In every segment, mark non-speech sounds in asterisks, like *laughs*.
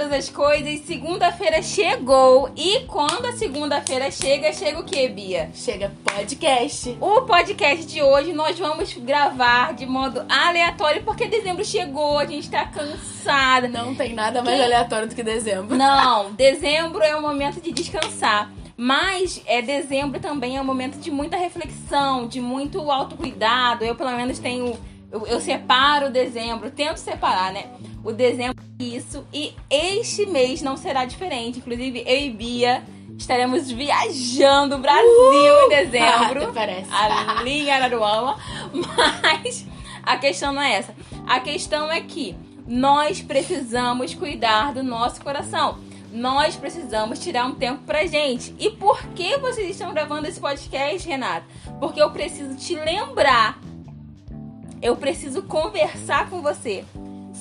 todas as coisas, segunda-feira chegou. E quando a segunda-feira chega, chega o que, Bia? Chega podcast. O podcast de hoje nós vamos gravar de modo aleatório, porque dezembro chegou, a gente tá cansada. Não tem nada mais Quem- aleatório do que dezembro. Não, *laughs* dezembro é o momento de descansar. Mas é dezembro também é um momento de muita reflexão, de muito autocuidado. Eu, pelo menos, tenho. Eu, eu separo dezembro, tento separar, né? O dezembro isso. E este mês não será diferente. Inclusive, eu e Bia estaremos viajando o Brasil em dezembro. Até parece. ali em Araruama. Mas a questão não é essa. A questão é que nós precisamos cuidar do nosso coração. Nós precisamos tirar um tempo pra gente. E por que vocês estão gravando esse podcast, Renata? Porque eu preciso te lembrar. Eu preciso conversar com você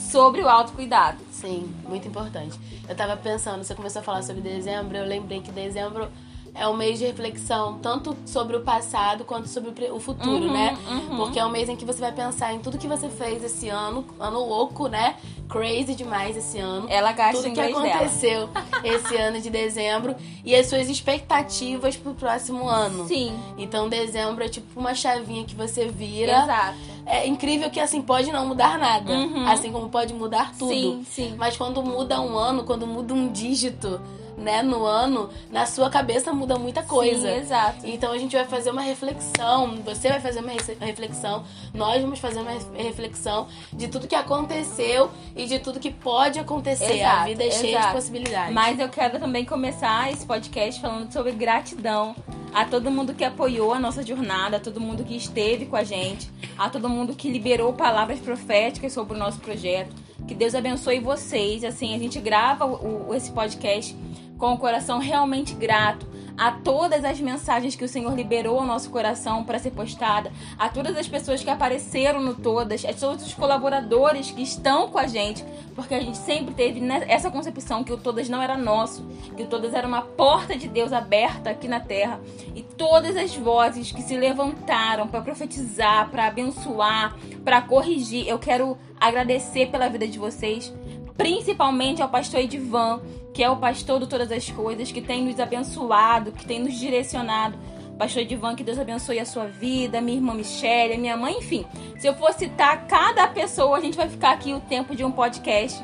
sobre o autocuidado. Sim, muito importante. Eu tava pensando, você começou a falar sobre dezembro, eu lembrei que dezembro é um mês de reflexão, tanto sobre o passado quanto sobre o futuro, Uhum, né? uhum. Porque é um mês em que você vai pensar em tudo que você fez esse ano, ano louco, né? Crazy demais esse ano. Ela gasta tudo que inglês dela. aconteceu esse ano de dezembro e as suas expectativas pro próximo ano. Sim, Então, dezembro é tipo uma chavinha que você vira. exato. É incrível que assim pode não mudar nada, Uhum. assim como pode mudar tudo. Sim, sim. Mas quando muda um ano, quando muda um dígito, né, no ano, na sua cabeça muda muita coisa. Sim, exato. Então a gente vai fazer uma reflexão, você vai fazer uma reflexão, nós vamos fazer uma re- reflexão de tudo que aconteceu e de tudo que pode acontecer. a Exato, vida é cheia de possibilidades. Mas eu quero também começar esse podcast falando sobre gratidão a todo mundo que apoiou a nossa jornada, a todo mundo que esteve com a gente, a todo mundo que liberou palavras proféticas sobre o nosso projeto. Que Deus abençoe vocês. Assim, a gente grava o- o- esse podcast com o coração realmente grato a todas as mensagens que o Senhor liberou ao nosso coração para ser postada, a todas as pessoas que apareceram no Todas, a todos os colaboradores que estão com a gente, porque a gente sempre teve essa concepção que o Todas não era nosso, que o Todas era uma porta de Deus aberta aqui na terra. E todas as vozes que se levantaram para profetizar, para abençoar, para corrigir, eu quero agradecer pela vida de vocês, principalmente ao pastor Edivan, que é o pastor de todas as coisas, que tem nos abençoado, que tem nos direcionado. Pastor Edivan, que Deus abençoe a sua vida, minha irmã Michelle, minha mãe, enfim. Se eu for citar cada pessoa, a gente vai ficar aqui o tempo de um podcast.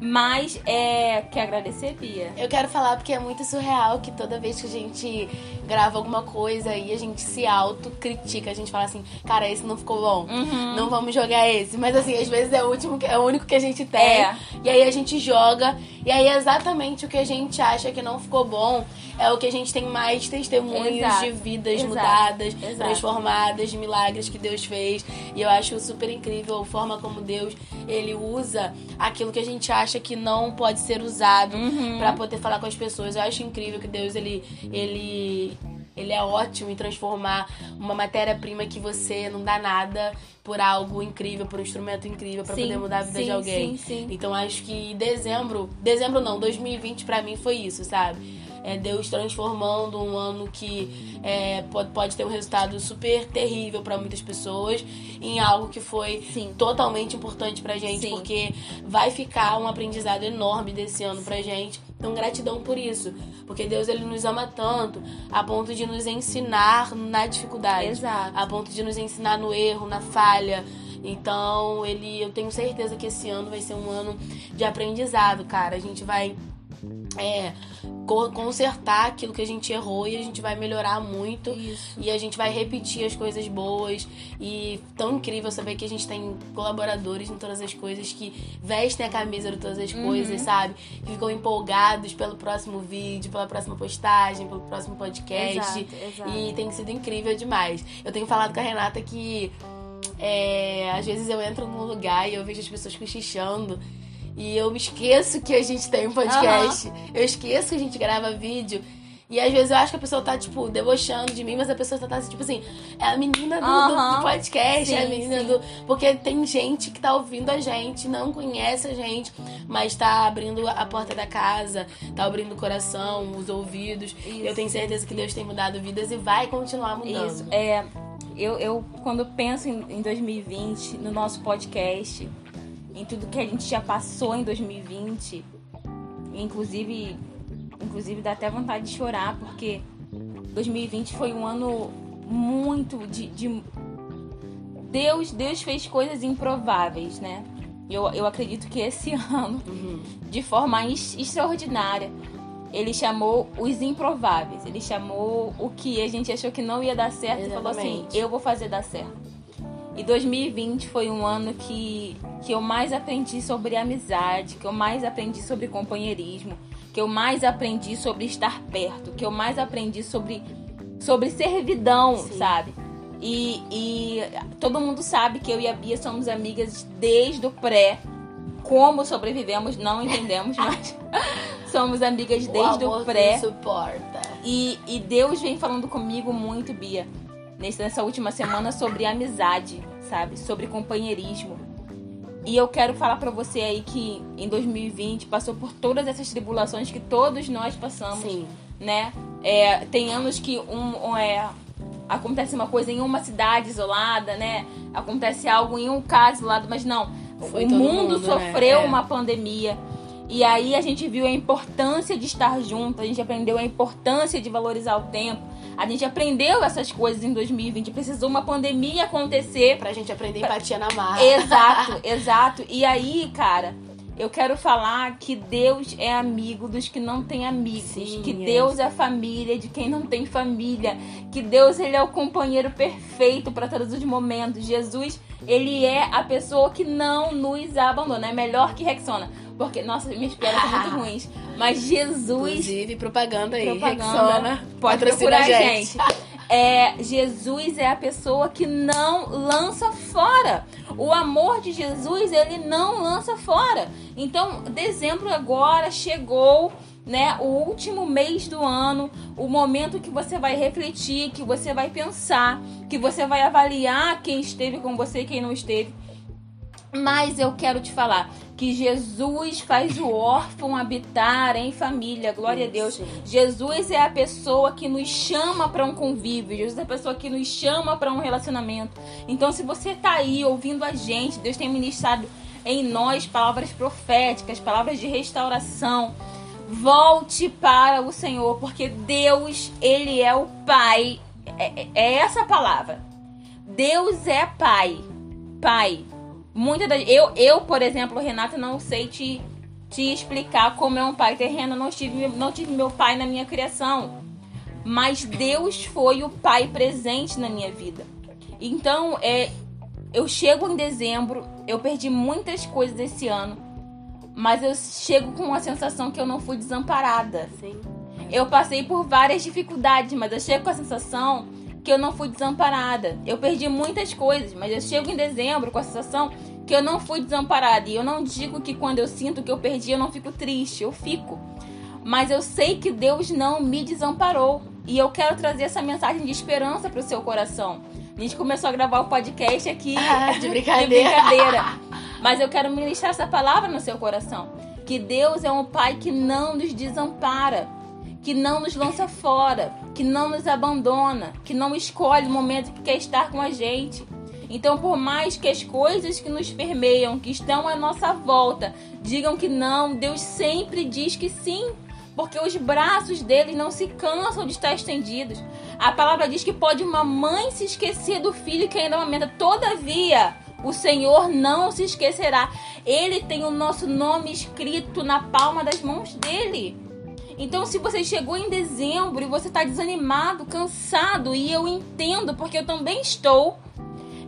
Mas é. Quer agradecer, Bia? Eu quero falar porque é muito surreal que toda vez que a gente grava alguma coisa e a gente se autocritica, a gente fala assim, cara, esse não ficou bom. Uhum. Não vamos jogar esse. Mas assim, às vezes é o último, que- é o único que a gente tem. É. E aí a gente joga. E aí exatamente o que a gente acha que não ficou bom é o que a gente tem mais testemunhos Exato. de vidas Exato. mudadas, Exato. transformadas, de milagres que Deus fez. E eu acho super incrível a forma como Deus ele usa aquilo que a gente acha que não pode ser usado Uhum. Pra poder falar com as pessoas. Eu acho incrível que Deus ele ele ele é ótimo em transformar uma matéria-prima que você não dá nada por algo incrível, por um instrumento incrível pra Sim, poder mudar a vida sim, de alguém. sim, sim. Então acho que dezembro, dezembro não, 2020 pra mim foi isso, sabe? É Deus transformando um ano que é, pode, pode ter um resultado super terrível pra muitas pessoas em algo que foi Sim. totalmente importante pra gente, Sim. porque vai ficar um aprendizado enorme desse ano pra gente. Então, gratidão por isso. Porque Deus ele nos ama tanto a ponto de nos ensinar na dificuldade. Exato. A ponto de nos ensinar no erro, na falha. Então, ele, eu tenho certeza que esse ano vai ser um ano de aprendizado, cara. A gente vai é, co- consertar aquilo que a gente errou e a gente vai melhorar muito. Isso. E a gente vai repetir as coisas boas. E tão incrível saber que a gente tem colaboradores em todas as coisas que vestem a camisa de todas as Uhum. coisas, sabe? Que ficam empolgados pelo próximo vídeo, pela próxima postagem, pelo próximo podcast. Exato, exato. E tem sido incrível demais. Eu tenho falado com a Renata que é, às vezes eu entro num lugar e eu vejo as pessoas cochichando. E eu me esqueço que a gente tem um podcast. Eu esqueço que a gente grava vídeo. E às vezes eu acho que a pessoa tá, tipo, debochando de mim, mas a pessoa tá, tipo assim, é a menina do, do- Aham. do podcast, é a Sim, menina sim. do. Porque tem gente que tá ouvindo a gente, não conhece a gente, mas tá abrindo a porta da casa, tá abrindo o coração, os ouvidos. Isso. Eu tenho certeza que Deus tem mudado vidas e vai continuar mudando. Isso. É, eu, eu, quando penso em, em 2020, no nosso podcast, em tudo que a gente já passou em 2020, inclusive, inclusive dá até vontade de chorar, porque 2020 foi um ano muito de, de Deus, Deus fez coisas improváveis, né? Eu, eu acredito que esse *laughs* ano, uhum. de forma extraordinária, ele chamou os improváveis. Ele chamou o que a gente achou que não ia dar certo Exatamente. e falou assim: eu vou fazer dar certo. E 2020 foi um ano que, que eu mais aprendi sobre amizade, que eu mais aprendi sobre companheirismo, que eu mais aprendi sobre estar perto, que eu mais aprendi sobre, sobre servidão, Sim. sabe? E, e todo mundo sabe que eu e a Bia somos amigas desde o pré. Como sobrevivemos, não entendemos, *laughs* mas *laughs* somos amigas desde o, o pré. suporta. E, e Deus vem falando comigo muito, Bia, nessa última semana sobre amizade, sabe? Sobre companheirismo. E eu quero falar para você aí que em 2020 passou por todas essas tribulações que todos nós passamos, Sim. né? É, tem anos que um, um é, acontece uma coisa em uma cidade isolada, né? Acontece algo em um caso isolado, mas não. Foi o mundo, mundo, né? sofreu né? é. uma pandemia. E aí a gente viu a importância de estar junto, a gente aprendeu a importância de valorizar o tempo. A gente aprendeu essas coisas em 2020. Precisou uma pandemia acontecer. Pra gente aprender empatia na marra. Exato, *laughs* exato. E aí, cara, eu quero falar que Deus é amigo dos que não têm amigos, Sim, que é. Deus é família de quem não tem família, que Deus ele é o companheiro perfeito para todos os momentos. Jesus, ele é a pessoa que não nos abandona, é melhor que Rexona. Porque, nossa, minhas piadas são muito *laughs* ruins. Mas Jesus. Inclusive, propaganda aí. Propaganda. Rexona, pode procurar a gente. gente. É, Jesus é a pessoa que não lança fora. O amor de Jesus, ele não lança fora. Então, dezembro agora chegou, né, o último mês do ano, o momento que você vai refletir, que você vai pensar, que você vai avaliar quem esteve com você e quem não esteve. Mas eu quero te falar que Jesus faz o órfão habitar em família. Glória a Deus. Jesus é a pessoa que nos chama para um convívio. Jesus é a pessoa que nos chama para um relacionamento. Então, se você está aí ouvindo a gente, Deus tem ministrado em nós palavras proféticas, palavras de restauração. Volte para o Senhor, porque Deus, Ele é o Pai. É, é, é essa palavra. Deus é Pai. Pai. Muitas das, eu, eu, por exemplo, Renata, não sei te, te explicar como é um pai terreno. Não tive, não tive meu pai na minha criação. Mas Deus foi o pai presente na minha vida. Então, é, eu chego em dezembro, eu perdi muitas coisas esse ano, mas eu chego com a sensação que eu não fui desamparada. Sim. Eu passei por várias dificuldades, mas eu chego com a sensação que eu não fui desamparada. Eu perdi muitas coisas, mas eu chego em dezembro com a sensação que eu não fui desamparada. E eu não digo que quando eu sinto que eu perdi, eu não fico triste, eu fico. Mas eu sei que Deus não me desamparou. E eu quero trazer essa mensagem de esperança para o seu coração. A gente começou a gravar o podcast aqui *laughs* ah, de *laughs* brincadeira. de brincadeira. Mas eu quero ministrar essa palavra no seu coração. Que Deus é um Pai que não nos desampara que não nos lança fora, que não nos abandona, que não escolhe o momento que quer estar com a gente. Então, por mais que as coisas que nos permeiam, que estão à nossa volta, digam que não, Deus sempre diz que sim, porque os braços dele não se cansam de estar estendidos. A palavra diz que pode uma mãe se esquecer do filho que ainda amamenta, todavia, o Senhor não se esquecerá. Ele tem o nosso nome escrito na palma das mãos dele. Então, se você chegou em dezembro e você está desanimado, cansado, e eu entendo, porque eu também estou,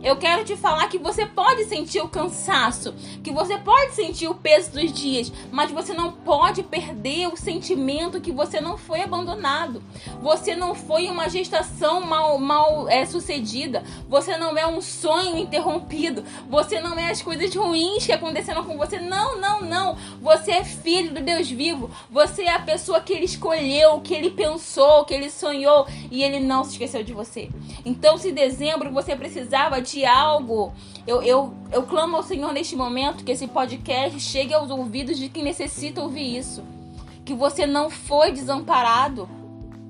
eu quero te falar que você pode sentir o cansaço, que você pode sentir o peso dos dias, mas você não pode perder o sentimento que você não foi abandonado. Você não foi uma gestação mal, mal é, sucedida. Você não é um sonho interrompido. Você não é as coisas ruins que aconteceram com você. Não, não, não. Você é filho do Deus vivo. Você é a pessoa que ele escolheu, que ele pensou, que ele sonhou e ele não se esqueceu de você. Então, se em dezembro você precisava de de algo. Eu, eu, eu clamo ao Senhor neste momento que esse podcast chegue aos ouvidos de quem necessita ouvir isso. Que você não foi desamparado.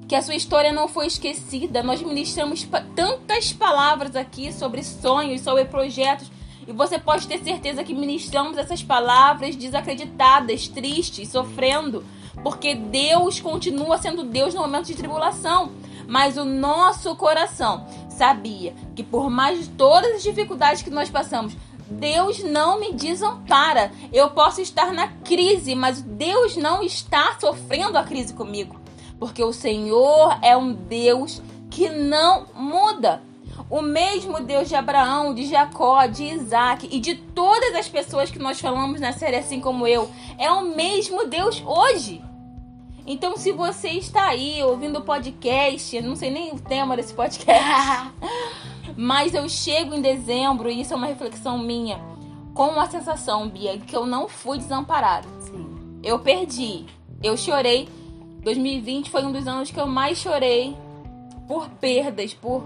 Que a sua história não foi esquecida. Nós ministramos tantas palavras aqui sobre sonhos, sobre projetos. E você pode ter certeza que ministramos essas palavras desacreditadas, tristes, sofrendo, porque Deus continua sendo Deus no momento de tribulação. Mas o nosso coração sabia que por mais de todas as dificuldades que nós passamos, Deus não me desampara. Eu posso estar na crise, mas Deus não está sofrendo a crise comigo. Porque o Senhor é um Deus que não muda. O mesmo Deus de Abraão, de Jacó, de Isaac e de todas as pessoas que nós falamos na série Assim Como Eu, é o mesmo Deus hoje. Então, se você está aí ouvindo o podcast, não sei nem o tema desse podcast, *laughs* mas eu chego em dezembro, e isso é uma reflexão minha, com a sensação, Bia, que eu não fui desamparada. Sim. Eu perdi, eu chorei. 2020 foi um dos anos que eu mais chorei por perdas, por,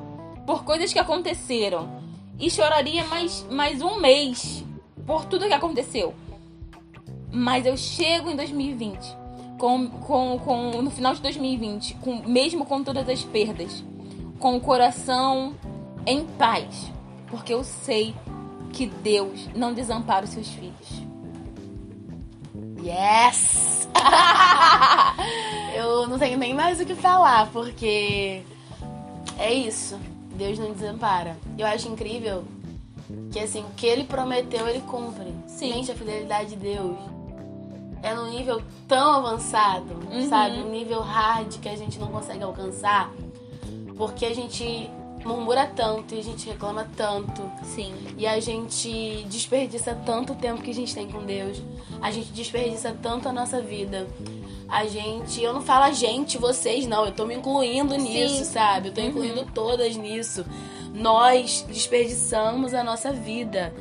por coisas que aconteceram. E choraria mais, mais um mês por tudo que aconteceu. Mas eu chego em 2020 com, com, com, no final de 2020, com, mesmo com todas as perdas, com o coração em paz, porque eu sei que Deus não desampara os seus filhos. Yes! *laughs* eu não tenho nem mais o que falar, porque é isso. Deus não desampara. Eu acho incrível que assim, o que ele prometeu, ele cumpre. Sim. Gente, a fidelidade de Deus é num nível tão avançado, Uhum. sabe? Um nível hard que a gente não consegue alcançar. Porque a gente murmura tanto e a gente reclama tanto. Sim. E a gente desperdiça tanto tempo que a gente tem com Deus. A gente desperdiça tanto a nossa vida. A gente, eu não falo a gente, vocês não, eu tô me incluindo nisso, sabe? Eu tô incluindo todas nisso. Nós desperdiçamos a nossa vida.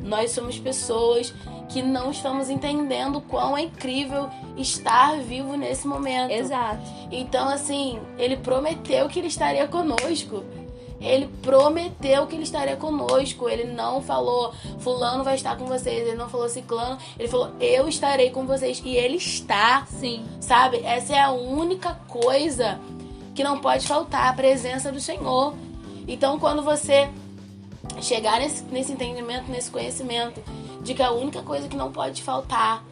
Nós somos pessoas que não estamos entendendo quão é incrível estar vivo nesse momento. Exato. Então, assim, ele prometeu que ele estaria conosco. Ele prometeu que ele estaria conosco. Ele não falou, Fulano vai estar com vocês. Ele não falou Ciclano. Ele falou, eu estarei com vocês. E ele está, Sim. sabe? Essa é a única coisa que não pode faltar a presença do Senhor. Então, quando você chegar nesse, nesse entendimento, nesse conhecimento de que a única coisa que não pode faltar,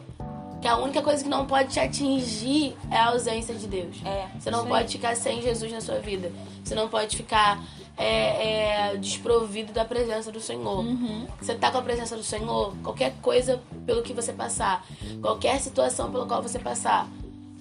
que a única coisa que não pode te atingir é a ausência de Deus. É. Você não pode ficar sem Jesus na sua vida. Você não pode ficar é, é, desprovido da presença do Senhor. Uhum. Você tá com a presença do Senhor, qualquer coisa pelo que você passar, qualquer situação pela qual você passar,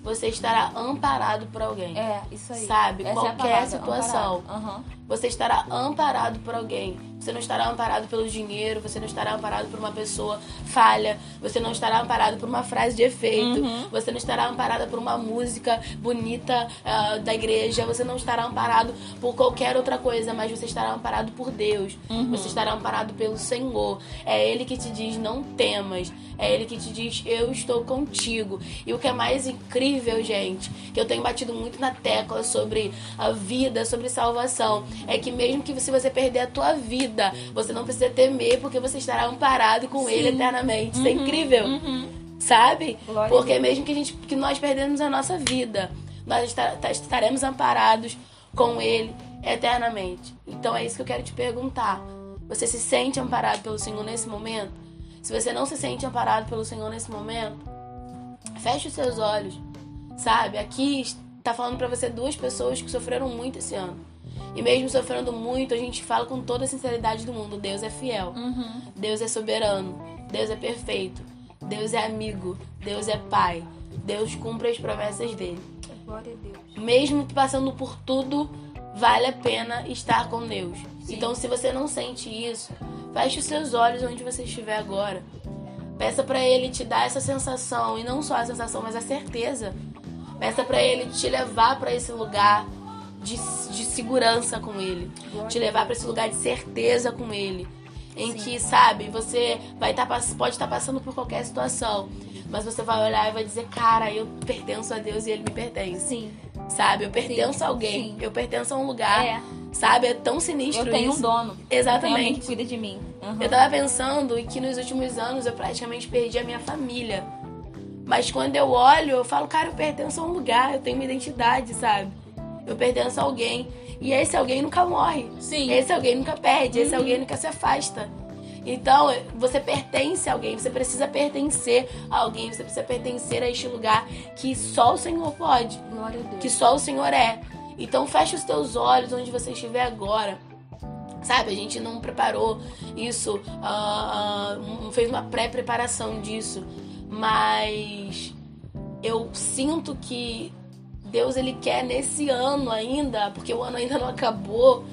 você estará amparado por alguém. É, isso aí. Sabe? Essa é a Qualquer palavra, situação. Aham. Você estará amparado por alguém. Você não estará amparado pelo dinheiro, você não estará amparado por uma pessoa falha, você não estará amparado por uma frase de efeito, Uhum. você não estará amparada por uma música bonita ah, da igreja, você não estará amparado por qualquer outra coisa, mas você estará amparado por Deus. Uhum. Você estará amparado pelo Senhor. É Ele que te diz: não temas. É Ele que te diz: eu estou contigo. E o que é mais incrível, gente, que eu tenho batido muito na tecla sobre a vida, sobre salvação, é que mesmo que se você perder a tua vida, você não precisa temer, porque você estará amparado com Ele eternamente. Isso é incrível Uhum. sabe? Glória Porque mesmo que, a gente, que nós perdemos a nossa vida, nós tá- estaremos amparados com Ele eternamente. Então é isso que eu quero te perguntar. Você se sente amparado pelo Senhor nesse momento? Se você não se sente amparado pelo Senhor nesse momento, feche os seus olhos, sabe? Aqui está falando pra você duas pessoas que sofreram muito esse ano. E mesmo sofrendo muito, a gente fala com toda a sinceridade do mundo: Deus é fiel. Uhum. Deus é soberano, Deus é perfeito, Deus é amigo, Deus é pai, Deus cumpre as promessas dele. Glória a Deus. Mesmo passando por tudo, vale a pena estar com Deus. Sim. Então, se você não sente isso, feche os seus olhos onde você estiver agora. Peça pra ele te dar essa sensação e não só a sensação, mas a certeza. Peça pra ele te levar pra esse lugar de, de segurança com ele, te levar pra esse lugar de certeza com ele, em que sabe você vai estar pode estar passando por qualquer situação, mas você vai olhar e vai dizer, cara, eu pertenço a Deus e ele me pertence. Sim. Sabe? Eu pertenço Sim, a alguém, sim. eu pertenço a um lugar. É. Sabe? É tão sinistro Eu tenho isso. um dono. Tenho alguém Exatamente. que cuida de mim. Uhum. Eu tava pensando que nos últimos anos eu praticamente perdi a minha família. Mas quando eu olho, eu falo, cara, eu pertenço a um lugar, eu tenho uma identidade, sabe? Eu pertenço a alguém. E esse alguém nunca morre. Sim. Esse alguém nunca perde, esse alguém nunca se afasta. Então, você pertence a alguém, você precisa pertencer a alguém, você precisa pertencer a este lugar que só o Senhor pode. Glória a Deus. Que só o Senhor é. Então, feche os teus olhos onde você estiver agora. Sabe, a gente não preparou isso, uh, uh, não fez uma pré-preparação disso, mas eu sinto que Deus ele quer nesse ano ainda, porque o ano ainda não acabou,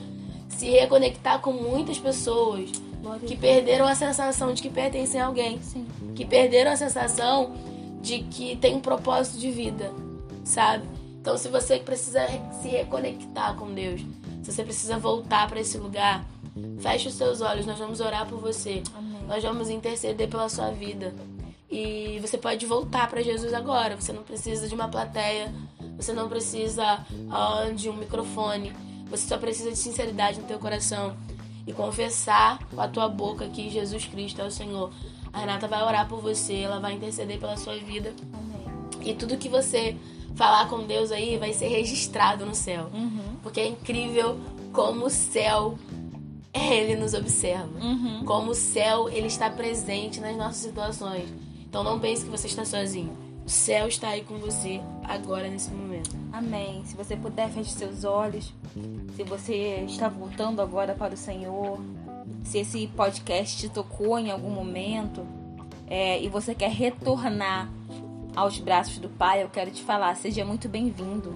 se reconectar com muitas pessoas que perderam a sensação de que pertencem a alguém, Sim. que perderam a sensação de que tem um propósito de vida, sabe? Então, se você precisa se reconectar com Deus, se você precisa voltar para esse lugar, feche os seus olhos, nós vamos orar por você. Amém. Nós vamos interceder pela sua vida. E você pode voltar para Jesus agora. Você não precisa de uma plateia, você não precisa uh, de um microfone. Você só precisa de sinceridade no teu coração e confessar com a tua boca que Jesus Cristo é o Senhor. A Renata vai orar por você, ela vai interceder pela sua vida. Amém. E tudo que você falar com Deus aí vai ser registrado no céu. Uhum. Porque é incrível como o céu ele nos observa. Uhum. Como o céu ele está presente nas nossas situações. Então não pense que você está sozinho. O céu está aí com você agora nesse momento. Amém. Se você puder, feche seus olhos. Se você está voltando agora para o Senhor, se esse podcast te tocou em algum momento é, e você quer retornar aos braços do Pai, eu quero te falar, seja muito bem-vindo.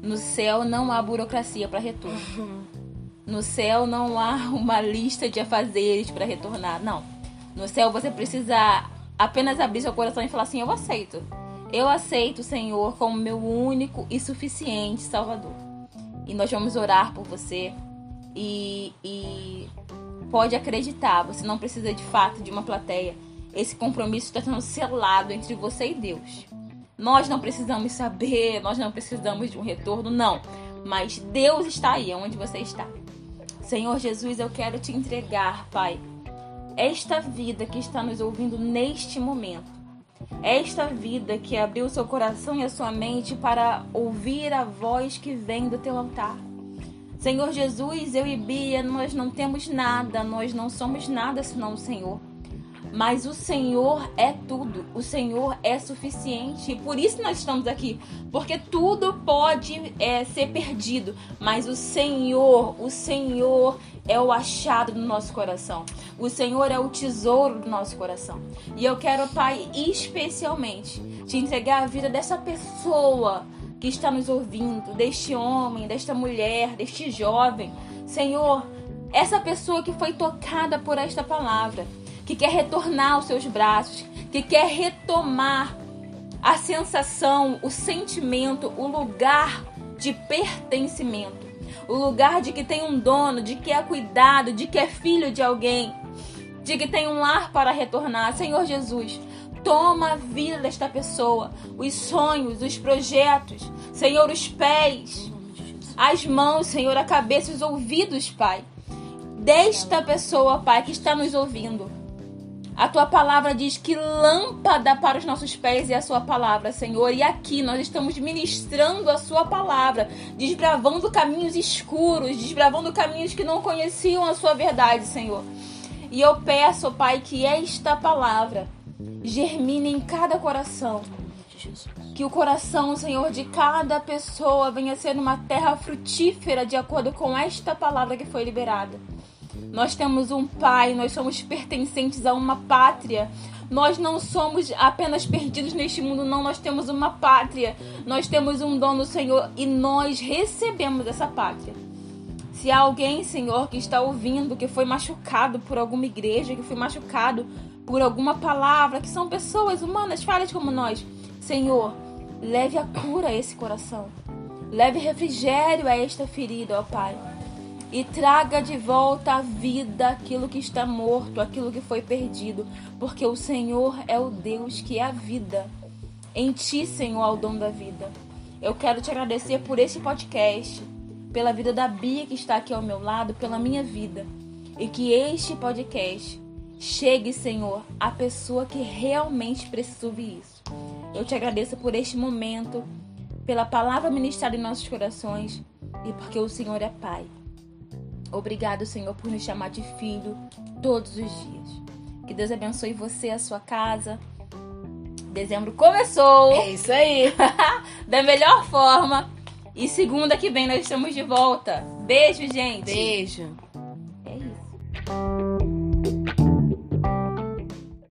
No céu não há burocracia para retorno. *laughs* No céu não há uma lista de afazeres para retornar. Não. No céu você precisa apenas abrir seu coração e falar assim: Eu aceito. Eu aceito o Senhor como meu único e suficiente Salvador. E nós vamos orar por você. E, e pode acreditar, você não precisa de fato de uma plateia. Esse compromisso está sendo selado entre você e Deus. Nós não precisamos saber, nós não precisamos de um retorno, não. Mas Deus está aí, onde você está. Senhor Jesus, eu quero te entregar, Pai, esta vida que está nos ouvindo neste momento. Esta vida que abriu seu coração e a sua mente para ouvir a voz que vem do teu altar. Senhor Jesus, eu e Bia, nós não temos nada, nós não somos nada senão o Senhor. Mas o Senhor é tudo, o Senhor é suficiente. E por isso nós estamos aqui. Porque tudo pode é, ser perdido. Mas o Senhor, o Senhor é o achado do nosso coração. O Senhor é o tesouro do nosso coração. E eu quero, Pai, especialmente te entregar a vida dessa pessoa que está nos ouvindo, deste homem, desta mulher, deste jovem. Senhor, essa pessoa que foi tocada por esta palavra que quer retornar aos seus braços, que quer retomar a sensação, o sentimento, o lugar de pertencimento, o lugar de que tem um dono, de que é cuidado, de que é filho de alguém, de que tem um lar para retornar. Senhor Jesus, toma a vida desta pessoa, os sonhos, os projetos, Senhor, os pés, as mãos, Senhor, a cabeça, os ouvidos, Pai, desta pessoa, Pai, que está nos ouvindo. A tua palavra diz que lâmpada para os nossos pés é a sua palavra, Senhor. E aqui nós estamos ministrando a sua palavra, desbravando caminhos escuros, desbravando caminhos que não conheciam a sua verdade, Senhor. E eu peço, Pai, que esta palavra germine em cada coração. Que o coração, Senhor, de cada pessoa venha ser uma terra frutífera de acordo com esta palavra que foi liberada. Nós temos um pai, nós somos pertencentes a uma pátria. Nós não somos apenas perdidos neste mundo, não. Nós temos uma pátria. Nós temos um dono, Senhor, e nós recebemos essa pátria. Se há alguém, Senhor, que está ouvindo, que foi machucado por alguma igreja, que foi machucado por alguma palavra, que são pessoas humanas, falhas como nós, Senhor, leve a cura a esse coração. Leve refrigério a esta ferida, ó Pai e traga de volta à vida aquilo que está morto, aquilo que foi perdido, porque o Senhor é o Deus que é a vida. Em ti, Senhor, é o dom da vida. Eu quero te agradecer por esse podcast, pela vida da Bia que está aqui ao meu lado, pela minha vida. E que este podcast chegue, Senhor, à pessoa que realmente precisa ouvir isso. Eu te agradeço por este momento, pela palavra ministrada em nossos corações e porque o Senhor é Pai. Obrigado, Senhor, por nos chamar de filho todos os dias. Que Deus abençoe você e a sua casa. Dezembro começou. É isso aí. *laughs* da melhor forma. E segunda que vem nós estamos de volta. Beijo, gente. Beijo.